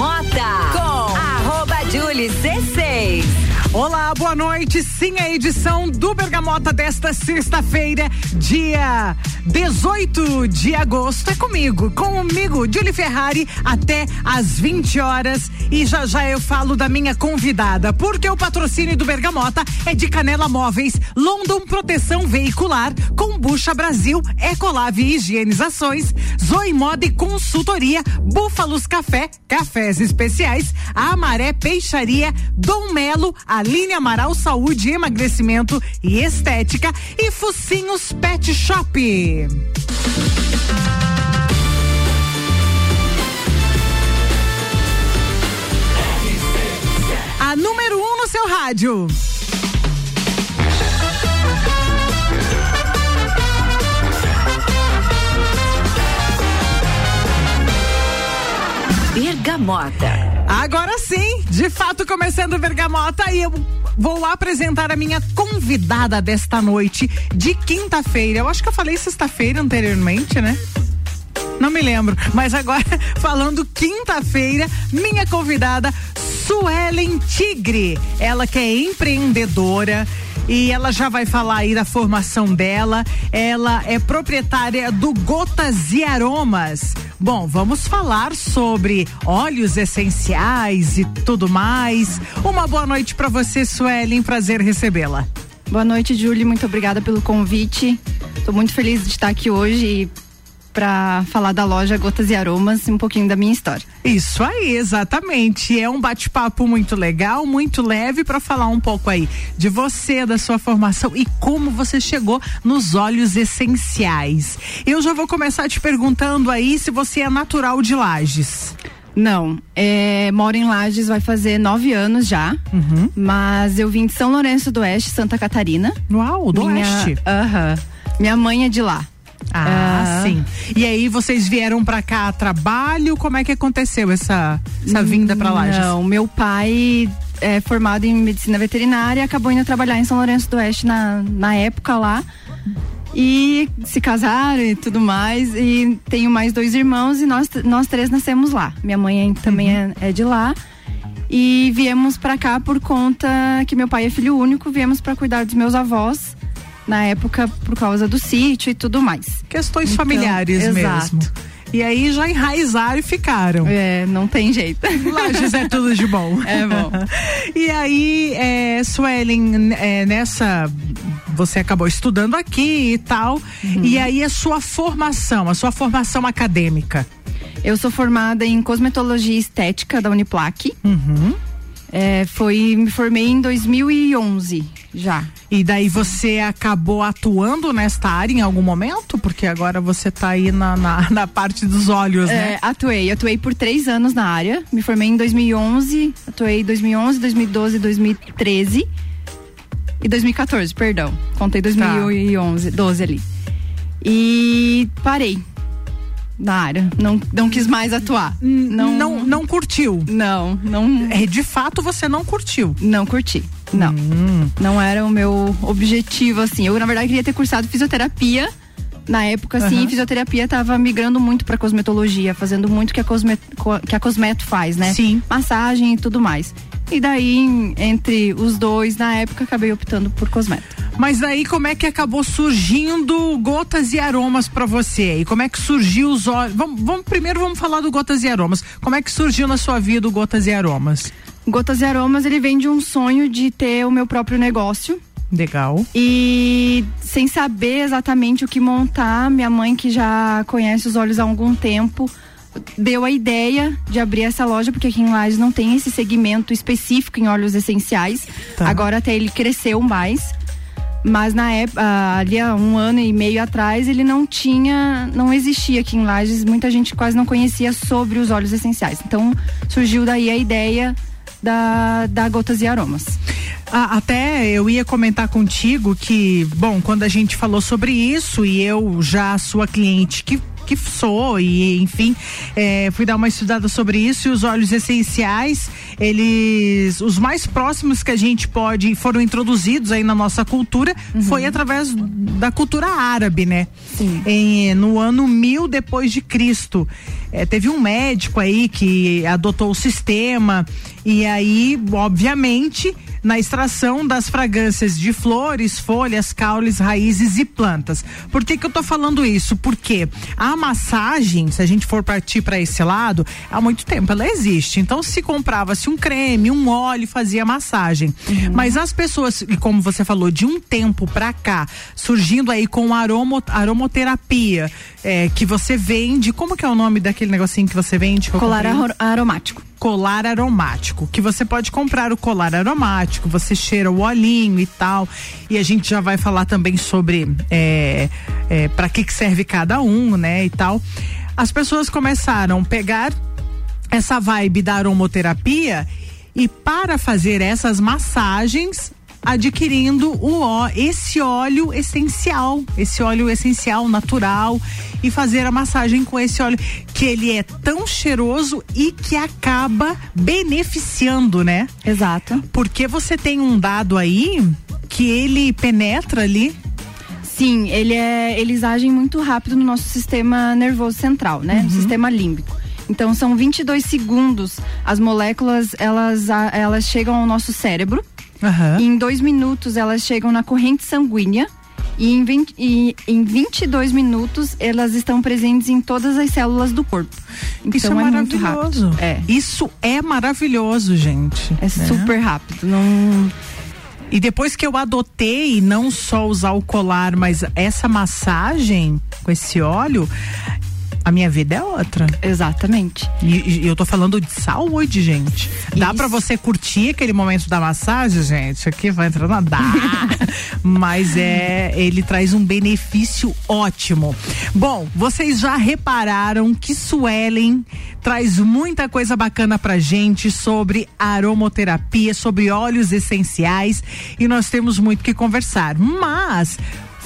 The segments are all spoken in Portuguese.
Bergamota com arroba Julie C6. Olá, boa noite. Sim, a edição do Bergamota desta sexta-feira, dia 18 de agosto. É comigo, comigo, Julie Ferrari, até às 20 horas. E já já eu falo da minha convidada, porque o patrocínio do Bergamota é de Canela Móveis, London Proteção Veicular, Combucha Brasil, Ecolave Higienizações, Zoe Moda e Consultoria, Búfalos Café, Cafés Especiais, Amaré Peixaria, Dom Melo, Aline Amaral Saúde, Emagrecimento e Estética e Focinhos Pet Shop. A número um no seu rádio. Bergamota. Agora sim, de fato começando Bergamota e eu vou apresentar a minha convidada desta noite de quinta-feira. Eu acho que eu falei sexta-feira anteriormente, né? Não me lembro, mas agora falando quinta-feira, minha convidada Suelen Tigre, ela que é empreendedora, e ela já vai falar aí da formação dela. Ela é proprietária do Gotas e Aromas. Bom, vamos falar sobre óleos essenciais e tudo mais. Uma boa noite para você, Suelen. Prazer recebê-la. Boa noite, Julie. Muito obrigada pelo convite. Estou muito feliz de estar aqui hoje e para falar da loja Gotas e Aromas e um pouquinho da minha história. Isso aí, exatamente. É um bate-papo muito legal, muito leve para falar um pouco aí de você, da sua formação e como você chegou nos óleos essenciais. Eu já vou começar te perguntando aí se você é natural de Lages. Não, é, moro em Lages, vai fazer nove anos já. Uhum. Mas eu vim de São Lourenço do Oeste, Santa Catarina. Uau, do minha, Oeste. Aham. minha mãe é de lá. Ah, Ah. sim. E aí vocês vieram pra cá a trabalho? Como é que aconteceu essa, essa vinda pra Lages? Não, meu pai é formado em medicina veterinária, acabou indo trabalhar em São Lourenço do Oeste na, na época lá. E se casaram e tudo mais. E tenho mais dois irmãos e nós, nós três nascemos lá. Minha mãe também é, é de lá. E viemos pra cá por conta que meu pai é filho único, viemos pra cuidar dos meus avós. Na época, por causa do sítio e tudo mais. Questões Então, familiares exato. mesmo. E aí já enraizaram e ficaram. É, não tem jeito. Lages é tudo de bom. É bom. E aí, é, Suelen, é, nessa. Você acabou estudando aqui e tal. Uhum. E aí, a sua formação, a sua formação acadêmica. Eu sou formada em cosmetologia estética da Uniplac. Uhum. É, foi, me formei em 2011 já. E daí você acabou atuando nesta área em algum momento? Porque agora você tá aí na, na, na parte dos olhos, né? É, atuei, atuei por três anos na área. Me formei em 2011, atuei em 2011, 2012, 2013 e 2014, perdão. Contei 2011, 12 ali. E parei na área. Não, não quis mais atuar. Não, não, não curtiu. Não, não, É, de fato, você não curtiu. não curti. Não. Não era o meu objetivo, assim. Eu, na verdade, queria ter cursado fisioterapia. Na época, assim, Aham. fisioterapia tava migrando muito pra cosmetologia, fazendo muito que a, cosme, co- que a Cosmeto faz, né? Sim. Massagem e tudo mais. E daí, entre os dois, na época, acabei optando por Cosmeto. Mas daí como é que acabou surgindo gotas e aromas pra você? E como é que surgiu os olhos? Vamos, vamos- primeiro vamos falar do gotas e aromas. Como é que surgiu na sua vida o gotas e aromas? Gotas e Aromas, ele vem de um sonho de ter o meu próprio negócio. Legal. E sem saber exatamente o que montar, minha mãe, que já conhece os olhos há algum tempo, deu a ideia de abrir essa loja, porque aqui em Lages não tem esse segmento específico em óleos essenciais. Tá. Agora até ele cresceu mais. Mas na época, ali há um ano e meio atrás, ele não tinha, não existia aqui em Lages, muita gente quase não conhecia sobre os óleos essenciais. Então surgiu daí a ideia da, da Gotas e Aromas. Ah, até eu ia comentar contigo que, bom, quando a gente falou sobre isso e eu já sua cliente que que sou e enfim, é, fui dar uma estudada sobre isso e os óleos essenciais, eles, os mais próximos que a gente pode, foram introduzidos aí na nossa cultura, uhum. foi através da cultura árabe, né? Sim. Em, no ano mil depois de Cristo. É, teve um médico aí que adotou o sistema e aí, obviamente, na extração das fragrâncias de flores, folhas, caules, raízes e plantas. Por que que eu tô falando isso? Porque a massagem, se a gente for partir para esse lado, há muito tempo ela existe. Então se comprava-se um creme, um óleo, fazia massagem. Uhum. Mas as pessoas, e como você falou, de um tempo para cá, surgindo aí com aromo, aromoterapia, é, que você vende, como que é o nome daquele negocinho que você vende? Colar aromático colar aromático, que você pode comprar o colar aromático, você cheira o olhinho e tal. E a gente já vai falar também sobre é, é, para que, que serve cada um, né? E tal. As pessoas começaram a pegar essa vibe da aromoterapia e para fazer essas massagens adquirindo o ó, esse óleo essencial, esse óleo essencial natural e fazer a massagem com esse óleo que ele é tão cheiroso e que acaba beneficiando, né? Exato. Porque você tem um dado aí que ele penetra ali Sim, ele é, eles agem muito rápido no nosso sistema nervoso central, né? Uhum. No sistema límbico. Então são 22 segundos. As moléculas elas, elas chegam ao nosso cérebro Uhum. em dois minutos elas chegam na corrente sanguínea. E em, 20, e em 22 minutos elas estão presentes em todas as células do corpo. Então Isso é, é maravilhoso. É. Isso é maravilhoso, gente. É né? super rápido. Não. E depois que eu adotei não só usar o colar, mas essa massagem com esse óleo, a minha vida é outra. Exatamente. E, e eu tô falando de saúde, gente. Dá para você curtir aquele momento da massagem, gente? Aqui vai entrar na dá. Mas é, ele traz um benefício ótimo. Bom, vocês já repararam que Suelen traz muita coisa bacana pra gente sobre aromoterapia, sobre óleos essenciais e nós temos muito que conversar. Mas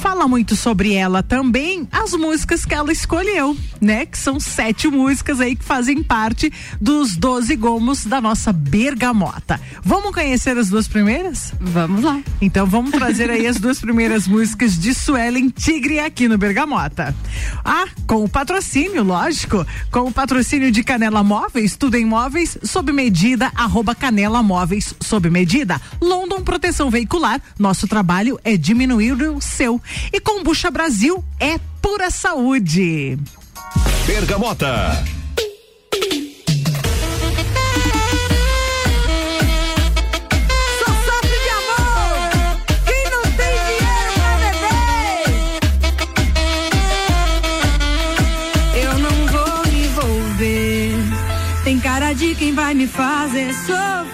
fala muito sobre ela também as músicas que ela escolheu, né? Que são sete músicas aí que fazem parte dos 12 gomos da nossa bergamota. Vamos conhecer as duas primeiras? Vamos lá. Então vamos trazer aí as duas primeiras músicas de Suelen Tigre aqui no Bergamota. Ah, com o patrocínio, lógico, com o patrocínio de Canela Móveis, tudo em móveis, sob medida, arroba Canela Móveis, sob medida. London Proteção Veicular, nosso trabalho é diminuir o seu. E Combucha Brasil é pura saúde. Bergamota. Tem cara de quem vai me fazer sofrer.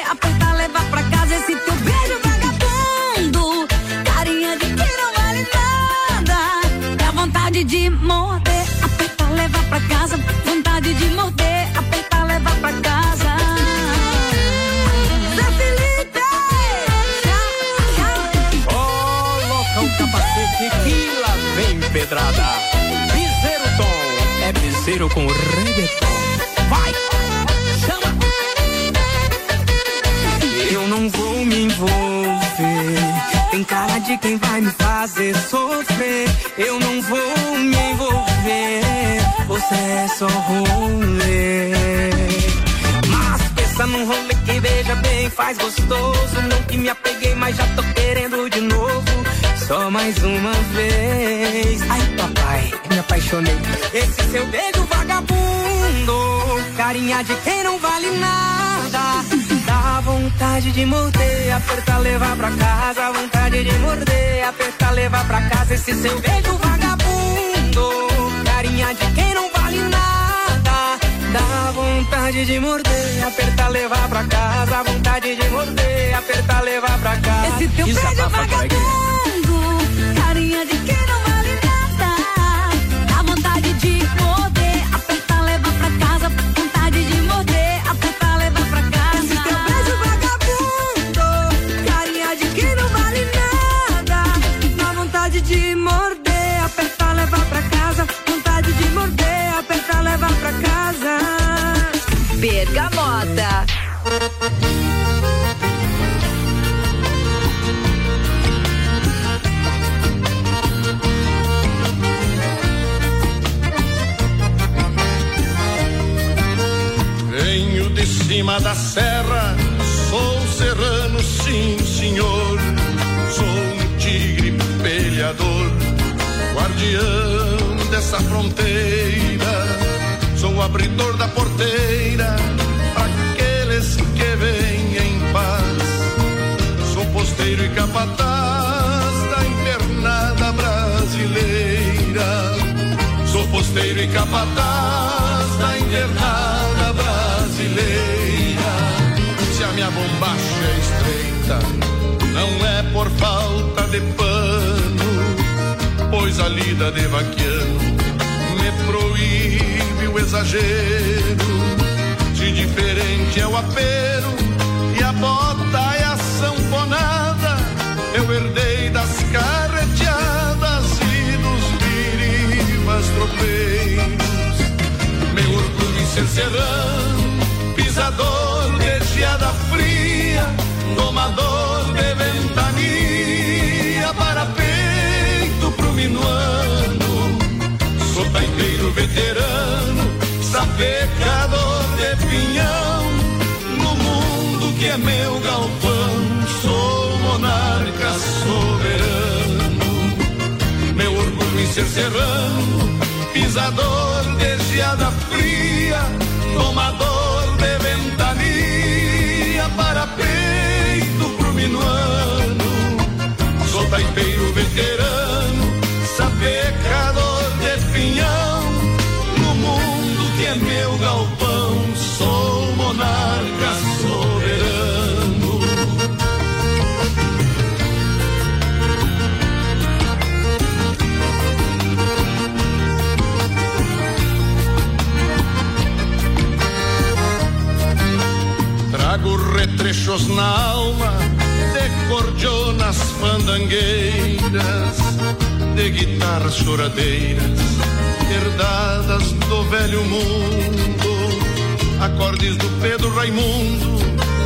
Piseiro com reggaeton. Vai! Chama! Eu não vou me envolver. Tem cara de quem vai me fazer sofrer. Eu não vou me envolver. Você é só rolê. Num rolê que veja bem, faz gostoso. Não que me apeguei, mas já tô querendo. Só mais uma vez. Ai, papai, me apaixonei. Esse seu beijo vagabundo. Carinha de quem não vale nada. Dá vontade de morder, apertar, levar pra casa. Vontade de morder, apertar, levar pra casa. Esse seu beijo vagabundo. Carinha de quem não vale nada. Dá vontade de morder, apertar, levar pra casa. Vontade de morder, apertar, levar pra casa. Esse teu coleguinha. vagabundo, carinha ser serrano, pisador de geada fria, tomador de ventania para peito pro minuano. Sou taipeiro veterano, retrechos na alma de cordionas fandangueiras, de guitarras choradeiras, herdadas do velho mundo, acordes do Pedro Raimundo,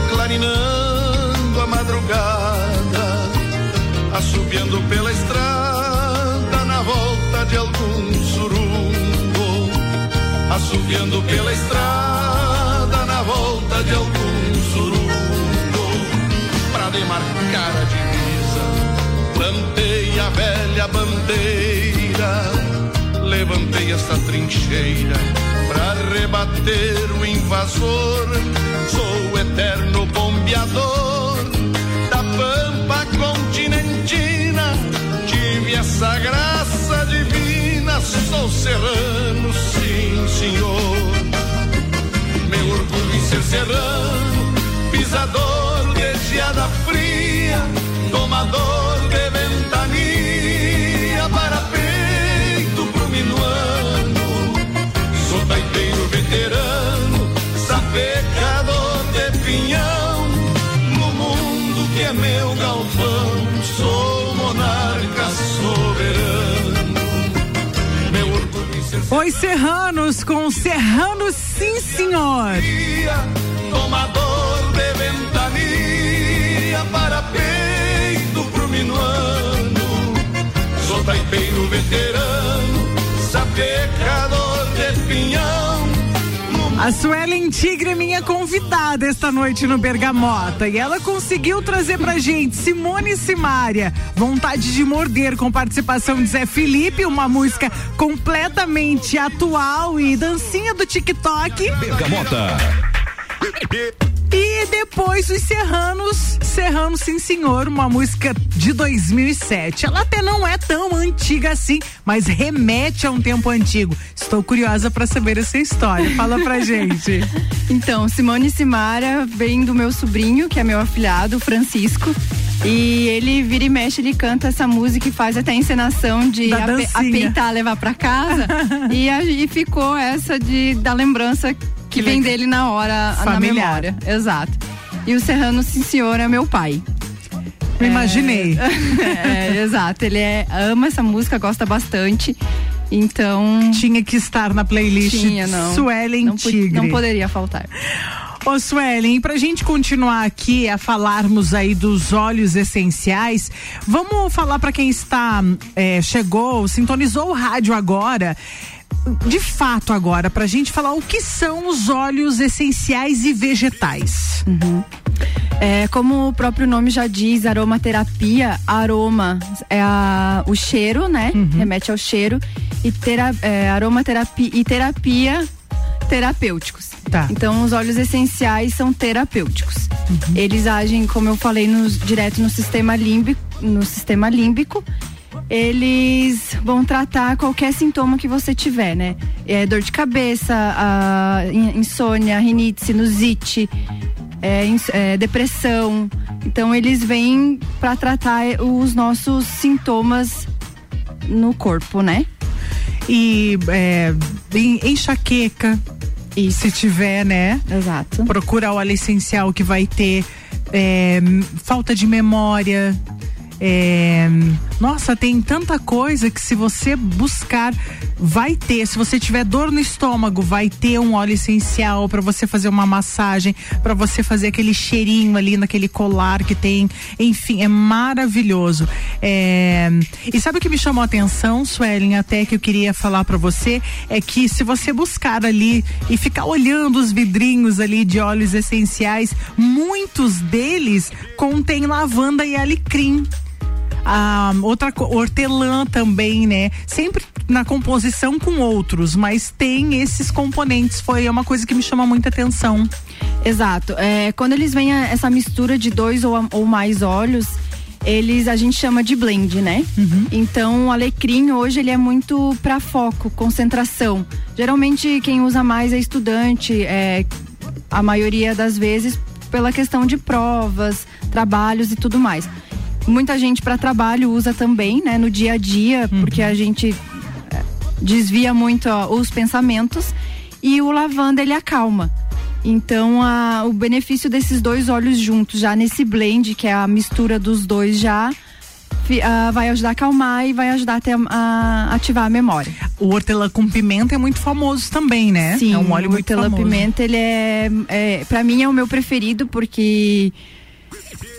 clarinando a madrugada, assobiando pela estrada na volta de algum surungo, assobiando pela estrada na volta de algum surungo, pra demarcar a divisa, plantei a velha bandeira, levantei esta trincheira pra rebater o invasor, sou o eterno bombeador da pampa continentina, tive essa graça divina, sou serrano, sim senhor. Meu orgulho em ser serrano, tomador de ventania para peito pro minuano. Sou taiteiro veterano, sapecador de pinhão, no mundo que é meu galpão, sou monarca soberano. Meu orgulho ser Os Serranos com Serranos, sim senhor. Tomador de ventania para peito minuano. Sou taipeiro veterano, sapecador de pinhão. No A Suelen Tigre é minha convidada esta noite no Bergamota e ela conseguiu trazer pra gente Simone Simária, Vontade de Morder, com participação de Zé Felipe, uma música completamente atual e dancinha do TikTok. Bergamota. E depois os Serranos, Serrano Sim Senhor, uma música de 2007. Ela até não é tão antiga assim, mas remete a um tempo antigo. Estou curiosa para saber essa história. Fala pra gente. Então, Simone Simara vem do meu sobrinho, que é meu afilhado, Francisco. E ele vira e mexe, ele canta essa música e faz até a encenação de apeitar, levar pra casa. e, e ficou essa de, da lembrança que, vem legal. dele na hora, na Familiar. memória. Exato. E o Serrano Sim Senhor é meu pai. Me imaginei. É, exato. Ele é, ama essa música, gosta bastante. Então. Tinha que estar na playlist Tinha, não. Suelen não, Tigre. não poderia faltar. Ô Suelen, pra gente continuar aqui a falarmos aí dos óleos essenciais, vamos falar pra quem está, é, chegou, sintonizou o rádio agora, de fato agora, pra gente falar o que são os óleos essenciais e vegetais. É, como o próprio nome já diz, aromaterapia, aroma é a- o cheiro, né? Remete ao cheiro. E tera, é, aromaterapia e terapia terapêuticos. Tá. Então os óleos essenciais são terapêuticos. Eles agem, como eu falei, nos- direto no sistema límbico, no sistema límbico. Eles vão tratar qualquer sintoma que você tiver, né? É, dor de cabeça, insônia, rinite, sinusite, é, é, depressão. Então eles vêm para tratar é, os nossos sintomas no corpo, né? E é, enxaqueca, se tiver, né? Exato. procura óleo essencial que vai ter é, falta de memória. é, nossa, tem tanta coisa que se você buscar, vai ter. Se você tiver dor no estômago, vai ter um óleo essencial para você fazer uma massagem, para você fazer aquele cheirinho ali naquele colar que tem. Enfim, é maravilhoso. É, e sabe o que me chamou a atenção, Suelen, até que eu queria falar para você, é que se você buscar ali e ficar olhando os vidrinhos ali de óleos essenciais, muitos deles contêm lavanda e alecrim. Ah, outra hortelã também, né? Sempre na composição com outros, mas tem esses componentes. Foi uma coisa que me chama muita atenção. Exato. É, quando eles vêm a- essa mistura de dois ou, a- ou mais óleos, eles a gente chama de blend, né? Então o alecrim hoje ele é muito para foco, concentração. Geralmente quem usa mais é estudante, é, a maioria das vezes pela questão de provas, trabalhos e tudo mais. Muita gente para trabalho usa também, né, no dia a dia, porque a gente é, desvia muito ó, os pensamentos e o lavanda ele acalma. Então, a- o benefício desses dois óleos juntos, já nesse blend, que é a mistura dos dois já, ah, vai ajudar a acalmar e vai ajudar até a, a ativar a memória. O hortelã com pimenta é muito famoso também, né? Sim, é um óleo o muito hortelã famoso. pimenta, ele é, é para mim é o meu preferido porque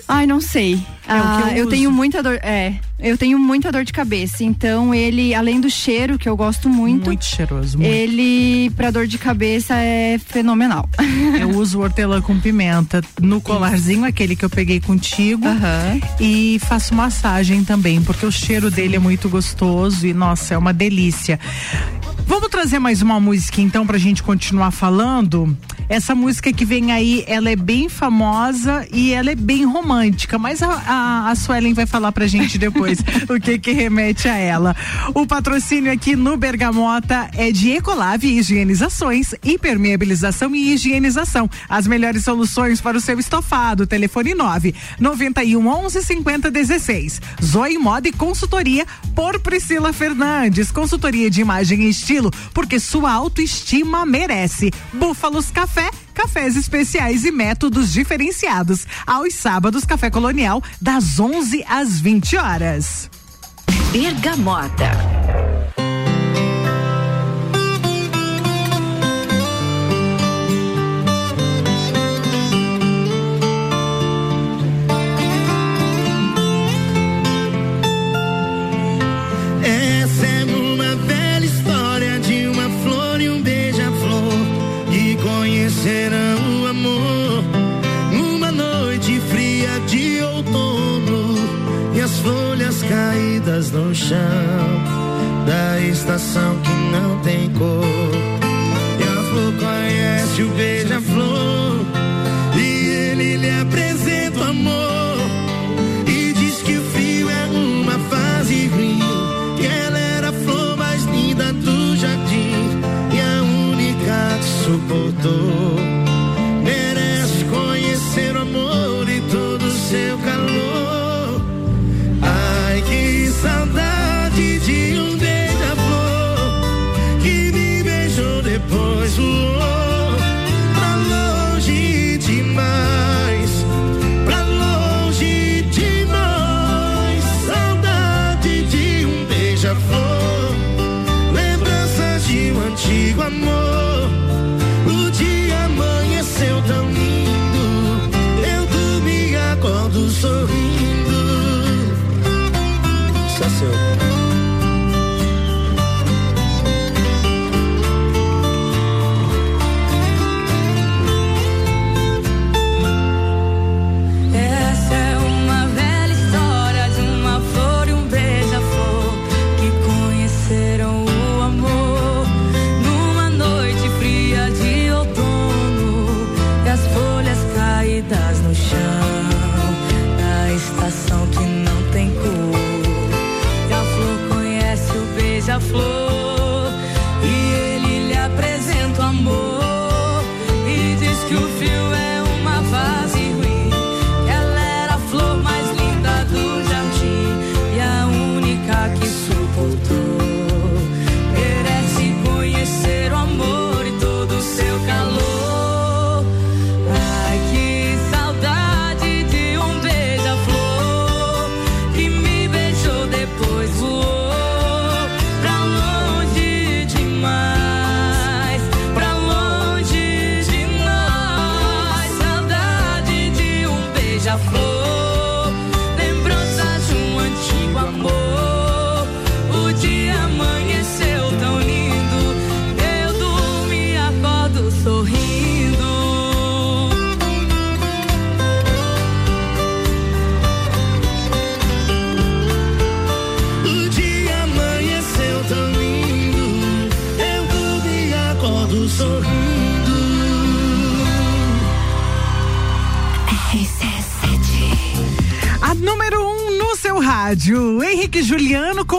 Ai, não sei. É Ah, eu eu uso. tenho muita dor, é, eu tenho muita dor de cabeça, então ele, além do cheiro que eu gosto muito, Muito cheiroso. Muito. ele para dor de cabeça é fenomenal. Eu uso hortelã com pimenta no colarzinho, aquele que eu peguei contigo. Aham. E faço massagem também, porque o cheiro dele é muito gostoso e, nossa, é uma delícia. Vamos trazer mais uma música então pra gente continuar falando. Essa música que vem aí, ela é bem famosa e ela é bem romântica, mas a, a, a Suelen vai falar pra gente depois o que que remete a ela. O patrocínio aqui no Bergamota é de Ecolave Higienizações, hipermeabilização e higienização. As melhores soluções para o seu estofado. Telefone 9 91 11 50 16. Zoe Moda e Consultoria por Priscila Fernandes. Consultoria de imagem e estilo, porque sua autoestima merece. Búfalos Café, cafés especiais e métodos diferenciados. Aos sábados, Café Colonial, das 11 às 20 horas. Bergamota. Chão da estação que não tem cor. E a flor conhece o beija-flor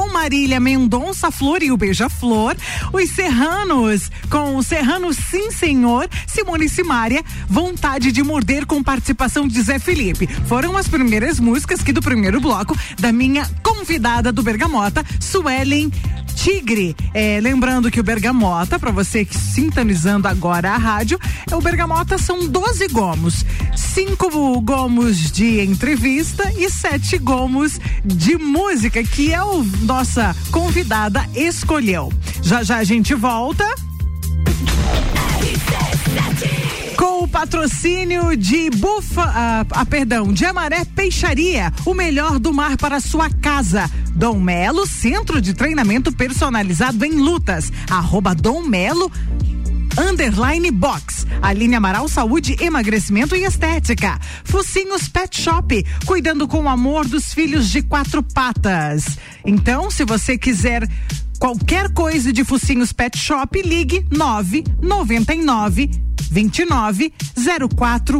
Marília Mendonça Flor e o Beija-Flor, os Serranos com o Serrano Sim Senhor, Simone Simária, Vontade de Morder com participação de Zé Felipe. Foram as primeiras músicas que do primeiro bloco da minha convidada do Bergamota, Suelen Tigre. É, lembrando que o Bergamota, para você que sintonizando agora a rádio, é o Bergamota são 12 gomos, cinco gomos de entrevista e sete gomos de música que é o nossa convidada escolheu. Já já a gente volta. Com o patrocínio de Bufa, ah, ah, perdão, de Amaré Peixaria, o melhor do mar para sua casa. Dom Melo, centro de treinamento personalizado em lutas. Arroba Dom Melo Underline Box. Aline Amaral Saúde, Emagrecimento e Estética. Focinhos Pet Shop, cuidando com o amor dos filhos de quatro patas. Então, se você quiser qualquer coisa de Focinhos Pet Shop, ligue 999 29 04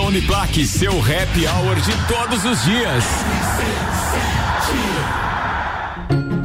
Uniplaque. Seu happy hour de todos os dias.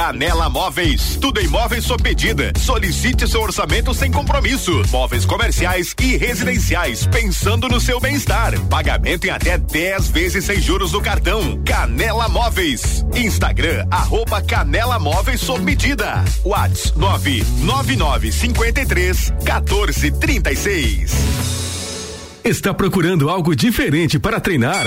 Canela Móveis. Tudo em móveis sob medida. Solicite seu orçamento sem compromisso. Móveis comerciais e residenciais, pensando no seu bem-estar. Pagamento em até 10 vezes sem juros no cartão. Canela Móveis. Instagram, arroba Canela Móveis sob medida. Whats 99953 1436. Está procurando algo diferente para treinar?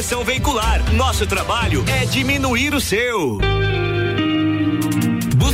Proteção Veicular. Nosso trabalho é diminuir o seu.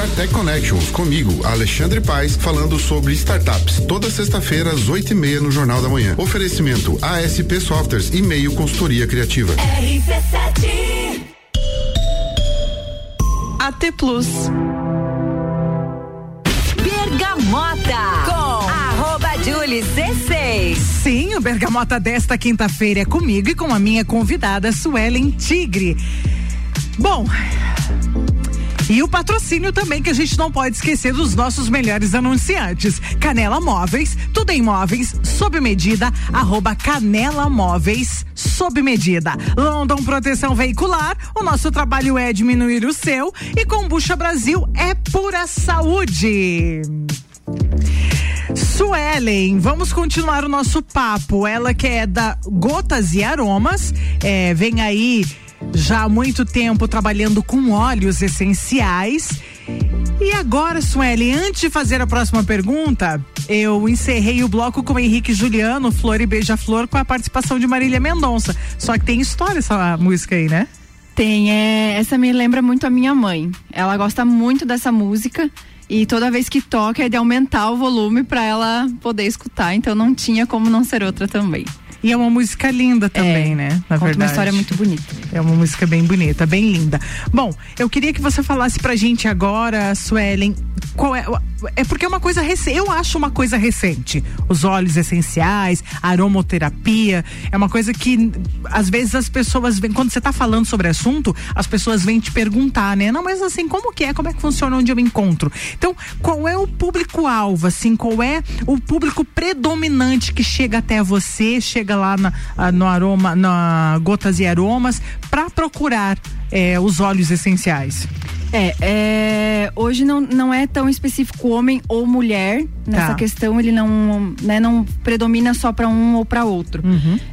StarTech Connections, comigo, Alexandre Paes, falando sobre startups. Toda sexta-feira, às oito e meia, no Jornal da Manhã. Oferecimento ASP Softwares e meio consultoria criativa. RC7 AT Plus. Bergamota com arroba Julie C6. Sim, o Bergamota desta quinta-feira é comigo e com a minha convidada Suelen Tigre. Bom, e o patrocínio também que a gente não pode esquecer dos nossos melhores anunciantes. Canela Móveis, tudo em móveis, sob medida, arroba Canela Móveis, sob medida. London Proteção Veicular, o nosso trabalho é diminuir o seu e Combucha Brasil é pura saúde. Suelen, vamos continuar o nosso papo. Ela que é da Gotas e Aromas, é, vem aí já há muito tempo trabalhando com óleos essenciais. E agora, Sueli, antes de fazer a próxima pergunta, eu encerrei o bloco com Henrique Juliano, Flor e Beija-Flor, com a participação de Marília Mendonça. Só que tem história essa música aí, né? Tem, é, essa me lembra muito a minha mãe. Ela gosta muito dessa música e toda vez que toca é de aumentar o volume para ela poder escutar, então não tinha como não ser outra também. E é uma música linda também, É, né? Na conta uma verdade. história muito bonita. É uma música bem bonita, bem linda. Bom, eu queria que você falasse pra gente agora, Suelen, qual é. É porque é uma coisa recente. Eu acho uma coisa recente. Os óleos essenciais, aromoterapia. É uma coisa que às vezes as pessoas vêm. Quando você tá falando sobre assunto, as pessoas vêm te perguntar, né? Não, mas assim, como que é? Como é que funciona onde eu encontro? Então, qual é o público-alvo, assim? Qual é o público predominante que chega até você, chega lá na, ah, no aroma, na Gotas e Aromas, para procurar eh, os óleos essenciais? É, é, hoje não, não é tão específico homem ou mulher nessa Tá. questão, ele não, né, não predomina só para um ou para outro.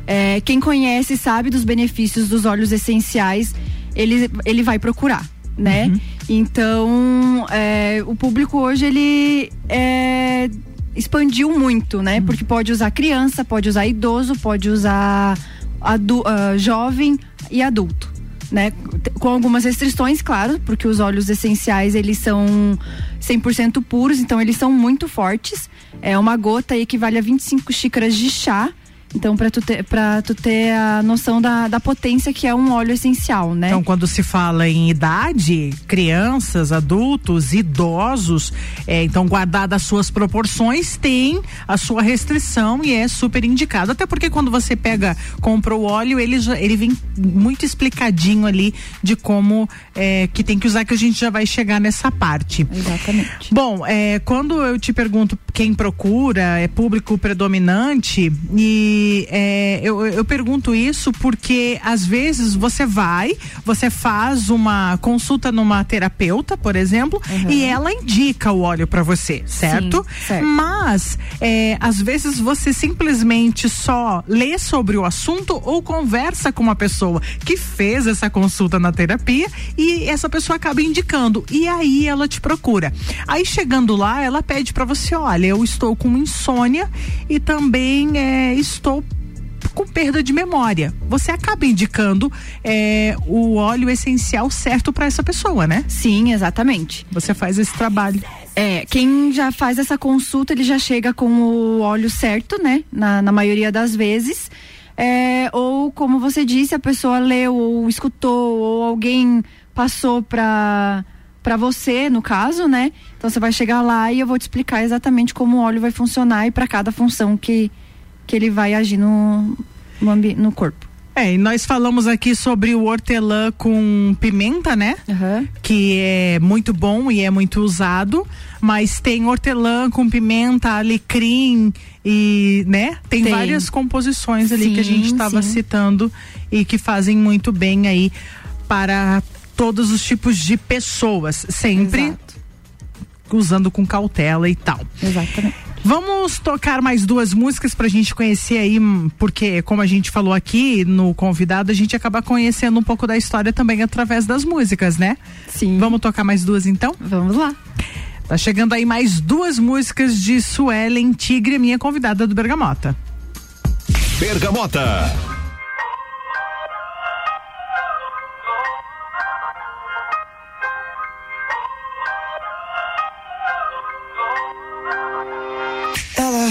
É, quem conhece sabe dos benefícios dos óleos essenciais, ele, ele vai procurar, né? Então, é, o público hoje ele é, expandiu muito, né? Porque pode usar criança, pode usar idoso, pode usar adu- ah, jovem e adulto. Né? Com algumas restrições, claro, porque os óleos essenciais eles são 100% puros, então eles são muito fortes. É uma gota equivale a 25 xícaras de chá. Então, para tu, ter- pra tu ter a noção da, da potência que é um óleo essencial, né? Então, quando se fala em idade, crianças, adultos, idosos, é, então guardadas as suas proporções, tem a sua restrição e é super indicado. Até porque quando você pega, compra o óleo, ele, já, ele vem muito explicadinho ali de como é, que tem que usar, que a gente já vai chegar nessa parte. Exatamente. Bom, é, quando eu te pergunto quem procura, é público predominante, e é, eu, eu pergunto isso porque às vezes você vai, você faz uma consulta numa terapeuta, por exemplo, e ela indica o óleo para você, certo? certo. Mas é, às vezes você simplesmente só lê sobre o assunto ou conversa com uma pessoa que fez essa consulta na terapia e essa pessoa acaba indicando e aí ela te procura. Aí chegando lá, ela pede para você, olha, eu estou com insônia e também é, estou com perda de memória. Você acaba indicando é, o óleo essencial certo para essa pessoa, né? Sim, exatamente. Você faz esse trabalho. É, quem já faz essa consulta, ele já chega com o óleo certo, né? Na, na maioria das vezes. É, ou, como você disse, a pessoa leu ou escutou, ou alguém passou pra, pra você, no caso, né? Então você vai chegar lá e eu vou te explicar exatamente como o óleo vai funcionar e para cada função que, que ele vai agir no, no, no corpo. É, e nós falamos aqui sobre o hortelã com pimenta, né? Que é muito bom e é muito usado. Mas tem hortelã com pimenta, alecrim e, né? Tem, Tem. várias composições ali que a gente Sim, estava sim. citando e que fazem muito bem aí para todos os tipos de pessoas. Sempre usando com cautela e tal. Exatamente. Vamos tocar mais duas músicas pra gente conhecer aí, hum, porque como a gente falou aqui no convidado, a gente acaba conhecendo um pouco da história também através das músicas, né? Sim. Vamos tocar mais duas então? Vamos lá. Tá chegando aí mais duas músicas de Suelen Tigre, minha convidada do Bergamota. Bergamota.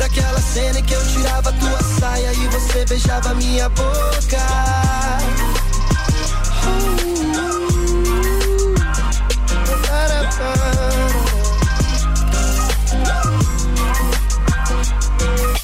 daquela cena em que eu tirava tua saia e você beijava minha boca.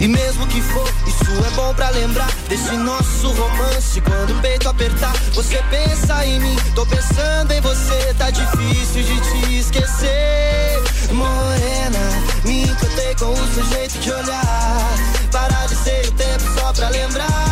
E mesmo que for, isso é bom pra lembrar desse nosso romance. Quando o peito apertar, você pensa em mim. Tô pensando em você, tá difícil de te esquecer. Morena, me encantei com o seu jeito de olhar. Paralisei o tempo só pra lembrar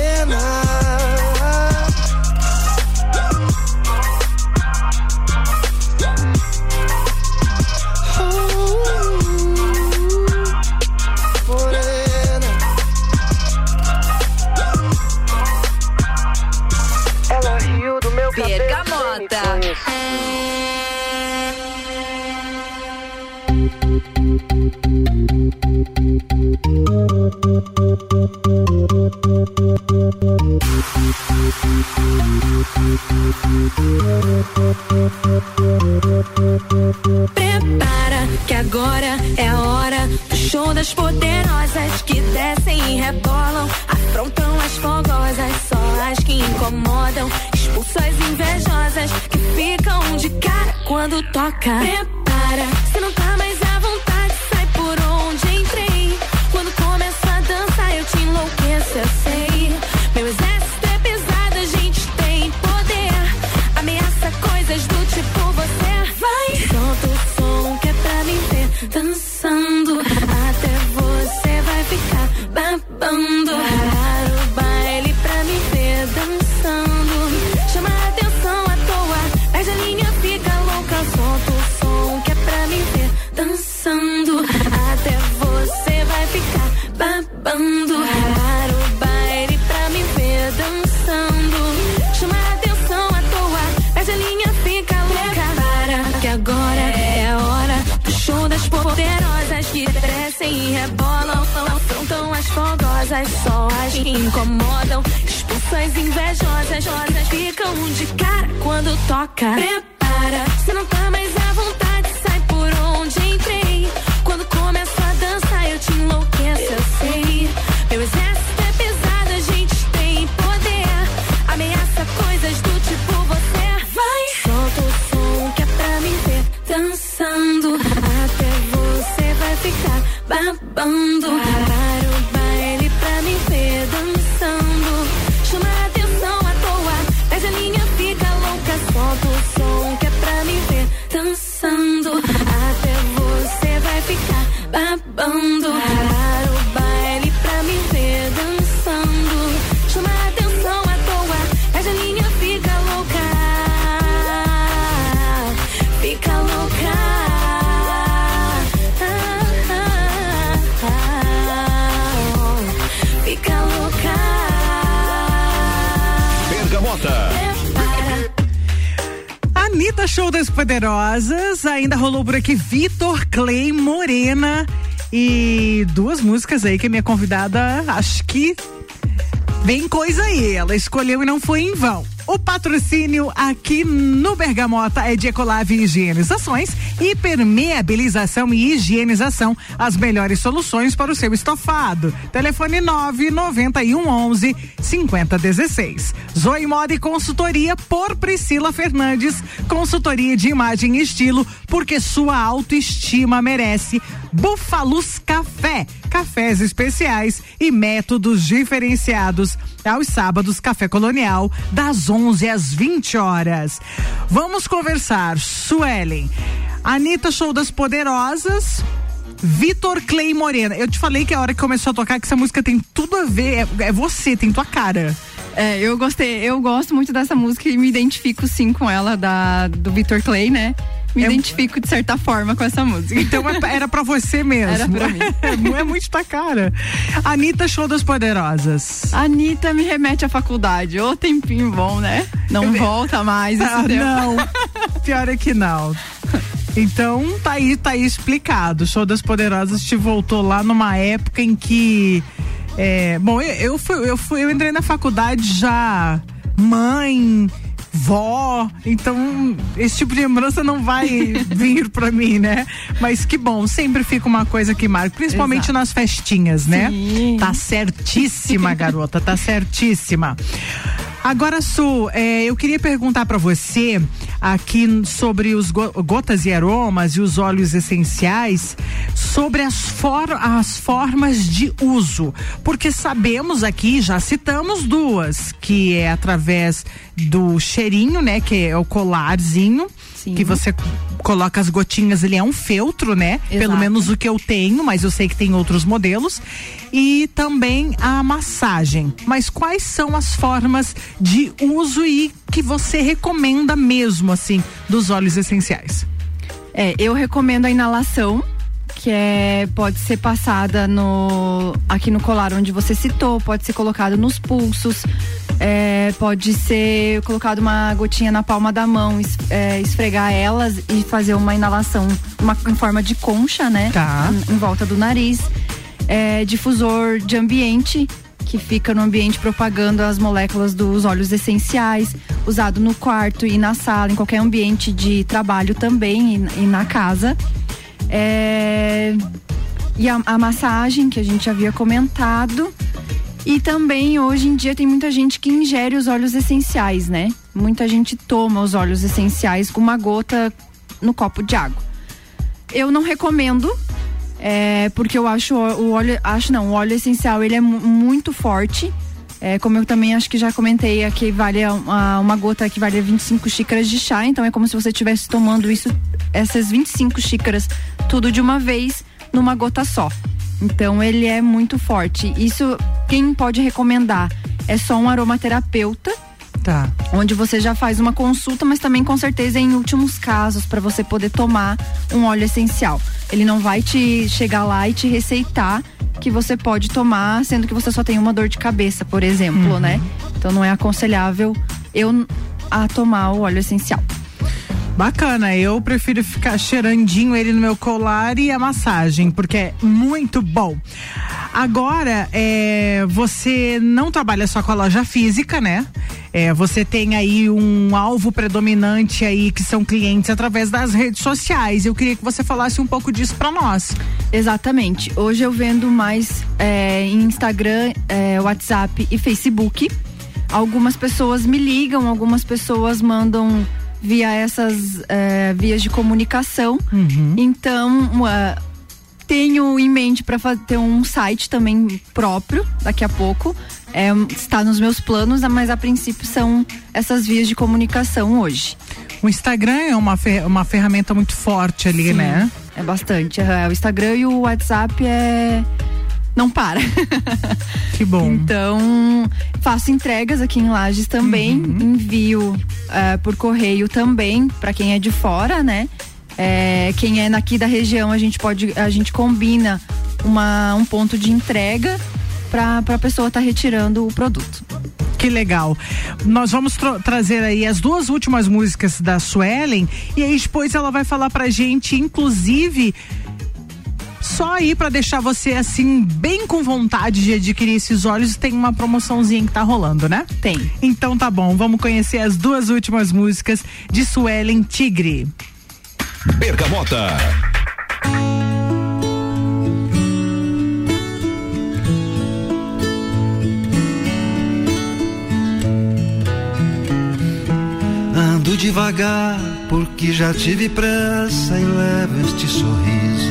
Prepara que agora é a hora do show das poderosas que descem e rebolam, afrontam as fogosas, só as que incomodam, expulsam as invejosas que ficam de cara quando toca. Prepara, se não tá mais à vontade, sai por onde entrei. Quando começa a dança, eu te enlouqueço, eu sei. Toca. Prepara, Poderosas, ainda rolou por aqui Vitor Clay Morena e duas músicas aí que a minha convidada acho que vem coisa aí, ela escolheu e não foi em vão. O patrocínio aqui no Bergamota é de Ecolave Higienizações, hipermeabilização e higienização, as melhores soluções para o seu estofado. Telefone 991 11 5016. Zoe Moda e consultoria por Priscila Fernandes, consultoria de imagem e estilo, porque sua autoestima merece. Búfalos Café, cafés especiais e métodos diferenciados. Aos sábados, Café Colonial, das 11 às 20 horas. Vamos conversar, Suelen. Anitta Show das Poderosas. Vitor Clay Morena. Eu te falei que a hora que começou a tocar que essa música tem tudo a ver, é, é você, tem tua cara. É, eu gostei, eu gosto muito dessa música e me identifico sim com ela, da, do Vitor Clay, né? Me É- identifico de certa forma com essa música. Então é- era pra você mesmo. Era pra mim. Não é muito tua cara. Anitta Show das Poderosas. Anitta me remete à faculdade. Ô tempinho bom, né? Não volta mais esse Ah, tempo. não. Pior é que não. Então, tá aí, tá aí explicado. Show das Poderosas te voltou lá numa época em que. é, bom, eu, eu fui, eu fui, eu entrei na faculdade já mãe, vó, então esse tipo de lembrança não vai vir pra mim, né? Mas que bom, sempre fica uma coisa que marca, principalmente Exato. nas festinhas, né? Sim. Tá certíssima, garota, tá certíssima. Agora, Su, é, eu queria perguntar pra você aqui sobre os go- gotas e aromas e os óleos essenciais, sobre as, for- as formas de uso. Porque sabemos aqui, já citamos duas, que é através do cheirinho, né? Que é o colarzinho, que você coloca as gotinhas, ele é um feltro, né? Pelo Exato. menos o que eu tenho, mas eu sei que tem outros modelos. E também a massagem. Mas quais são as formas de uso e que você recomenda mesmo, assim, dos óleos essenciais? É, eu recomendo a inalação, que é pode ser passada no aqui no colar onde você citou, pode ser colocado nos pulsos, é, pode ser colocado uma gotinha na palma da mão, es- é, esfregar elas e fazer uma inalação uma, em forma de concha, né? Tá. Em, em volta do nariz. É, difusor de ambiente que fica no ambiente propagando as moléculas dos óleos essenciais, usado no quarto e na sala, em qualquer ambiente de trabalho também e, e na casa. É, e a, a massagem que a gente havia comentado. E também hoje em dia tem muita gente que ingere os óleos essenciais, né? Muita gente toma os óleos essenciais com uma gota no copo de água. Eu não recomendo, é, porque eu acho o óleo, acho não, o óleo essencial ele é mu- muito forte. É, como eu também acho que já comentei aqui, vale uma, uma gota que vale 25 xícaras de chá, então é como se você estivesse tomando isso, essas 25 xícaras, tudo de uma vez, numa gota só. Então ele é muito forte. Isso quem pode recomendar é só um aromaterapeuta Tá. onde você já faz uma consulta, mas também com certeza em últimos casos para você poder tomar um óleo essencial. Ele não vai te chegar lá e te receitar que você pode tomar, sendo que você só tem uma dor de cabeça, por exemplo, né? Então não é aconselhável eu a tomar o óleo essencial. Bacana, eu prefiro ficar cheirandinho ele no meu colar e a massagem, porque é muito bom. Agora, é, você não trabalha só com a loja física, né? É, você tem aí um alvo predominante aí que são clientes através das redes sociais. Eu queria que você falasse um pouco disso para nós. Exatamente. Hoje eu vendo mais é, em Instagram, é, WhatsApp e Facebook. Algumas pessoas me ligam, algumas pessoas mandam via essas é, vias de comunicação. Então, uma- tenho em mente para ter um site também próprio daqui a pouco. É, está nos meus planos, mas a princípio são essas vias de comunicação hoje. O Instagram é uma, fer- uma ferramenta muito forte ali, Sim, né? É bastante. É, O Instagram e o WhatsApp é. Não para. Que bom. Então, faço entregas aqui em Lages também, Uhum. envio eh, por correio também, para quem é de fora, né? Eh, quem é daqui da região, a gente pode, a gente combina uma, um ponto de entrega para a pessoa estar retirando o produto. Que legal. Nós vamos tro- trazer aí as duas últimas músicas da Suelen e aí depois ela vai falar pra gente, inclusive, só aí para deixar você assim bem com vontade de adquirir esses óleos, tem uma promoçãozinha que tá rolando, né? Tem. Então tá bom, vamos conhecer as duas últimas músicas de Suelen Tigre. Bergamota. Ando devagar porque já tive pressa e levo este sorriso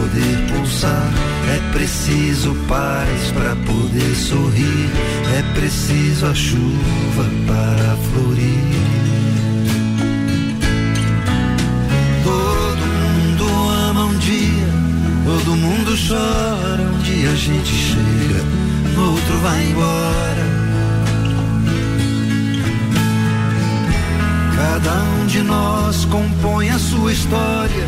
pulsar, é preciso paz para poder sorrir, é preciso a chuva para florir. Todo mundo ama um dia, todo mundo chora, um dia a gente chega, no outro vai embora. Cada um de nós compõe a sua história,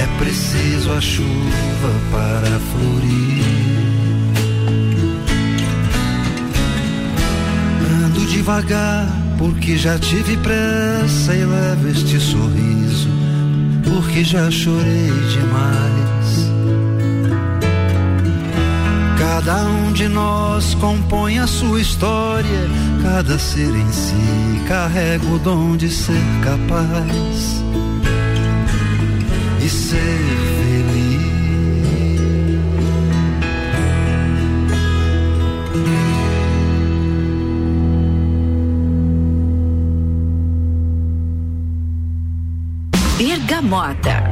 é preciso a chuva para florir. Ando devagar porque já tive pressa e levo este sorriso, porque já chorei demais. Cada um de nós compõe a sua história, cada ser em si carrega o dom de ser capaz e ser feliz. Bergamota.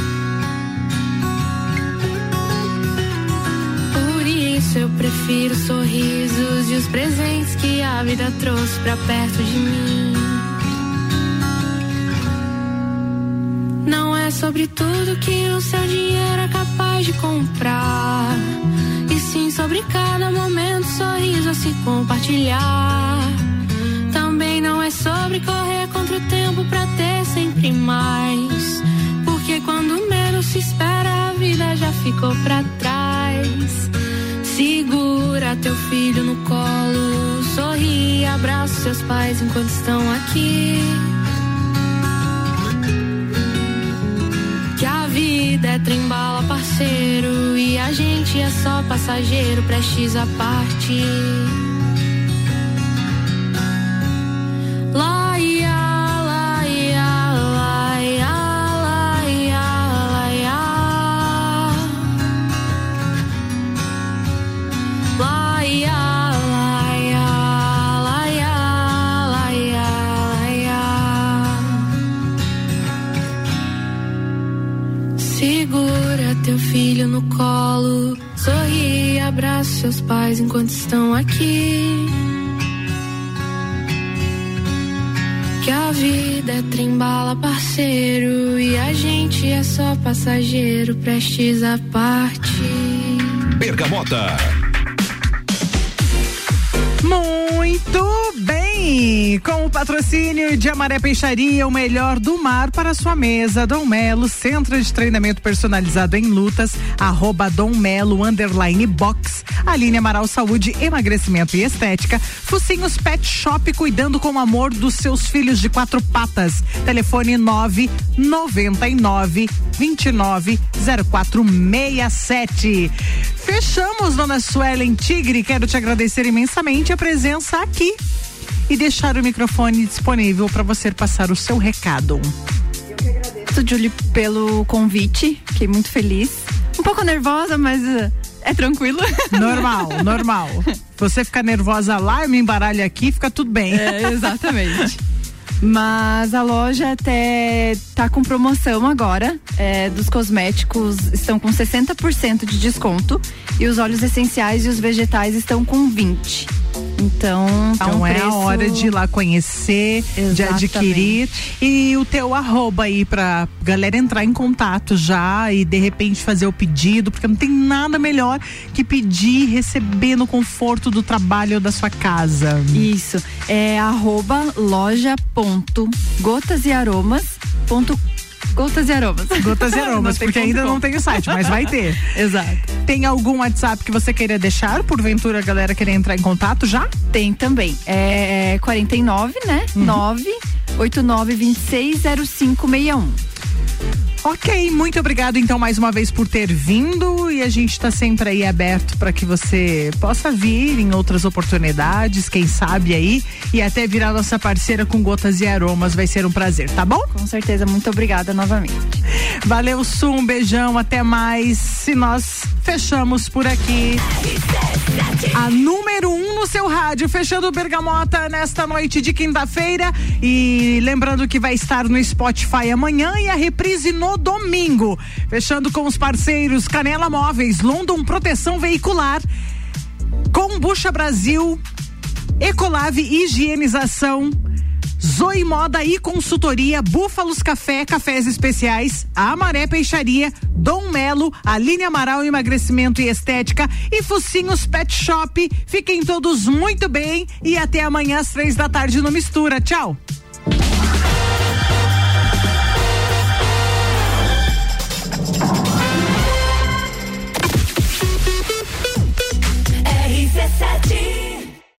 Abraço, eu prefiro sorrisos e os presentes que a vida trouxe pra perto de mim. Não é sobre tudo que o seu dinheiro é capaz de comprar. E sim sobre cada momento, sorriso a se compartilhar. Também não é sobre correr contra o tempo pra ter sempre mais. Porque quando menos se espera, a vida já ficou pra trás. Segura teu filho no colo, sorri, abraça seus pais enquanto estão aqui. Que a vida é trembala, parceiro, e a gente é só passageiro, prestes a partir. Seus pais enquanto estão aqui. Que a vida é trembala, parceiro, e a gente é só passageiro, prestes a partir. Bergamota. Muito bem! Com o patrocínio de Amaré Peixaria, o melhor do mar para sua mesa. Dom Melo, centro de treinamento personalizado em lutas, arroba Dom Melo, underline box. Aline Amaral Saúde, emagrecimento e estética. Focinhos Pet Shop, cuidando com amor dos seus filhos de quatro patas. Telefone 999 29 0467. Fechamos, dona Suelen Tigre. Quero te agradecer imensamente a presença aqui e deixar o microfone disponível para você passar o seu recado. Obrigado, Julie, pelo convite. Fiquei muito feliz. Um pouco nervosa, mas uh, é tranquilo. Normal, normal. Você fica nervosa lá, eu me embaralho aqui, fica tudo bem. É, exatamente. Mas a loja até tá com promoção agora. é, dos cosméticos estão com 60% de desconto. E os óleos essenciais e os vegetais estão com 20%. Então, tá Então um é preço... a hora de ir lá conhecer, de Exatamente. adquirir. E o teu arroba aí pra galera entrar em contato já e de repente fazer o pedido, porque não tem nada melhor que pedir e receber no conforto do trabalho ou da sua casa. Isso. É arroba loja ponto gotas e aromas ponto gotas e aromas. Gotas e aromas, porque ainda não tem o site, mas vai ter. Exato. Tem algum WhatsApp que você queira deixar? Porventura a galera querer entrar em contato já? Tem também. É 49, né? Uhum. 989260561. Ok, muito obrigado então mais uma vez por ter vindo e a gente está sempre aí aberto para que você possa vir em outras oportunidades, quem sabe aí, e até virar nossa parceira com gotas e aromas, vai ser um prazer, tá bom? Com certeza, muito obrigada novamente. Valeu, Su, um beijão, até mais. Se nós fechamos por aqui. A número um no seu rádio, fechando o Bergamota nesta noite de quinta-feira. E lembrando que vai estar no Spotify amanhã e a reprise no domingo. Fechando com os parceiros Canela Móveis, London Proteção Veicular, Combucha Brasil, Ecolave Higienização. Zoe Moda e Consultoria, Búfalos Café, Cafés Especiais, Amaré Peixaria, Dom Melo, Aline Amaral Emagrecimento e Estética e Focinhos Pet Shop. Fiquem todos muito bem e até amanhã às três da tarde no Mistura. Tchau!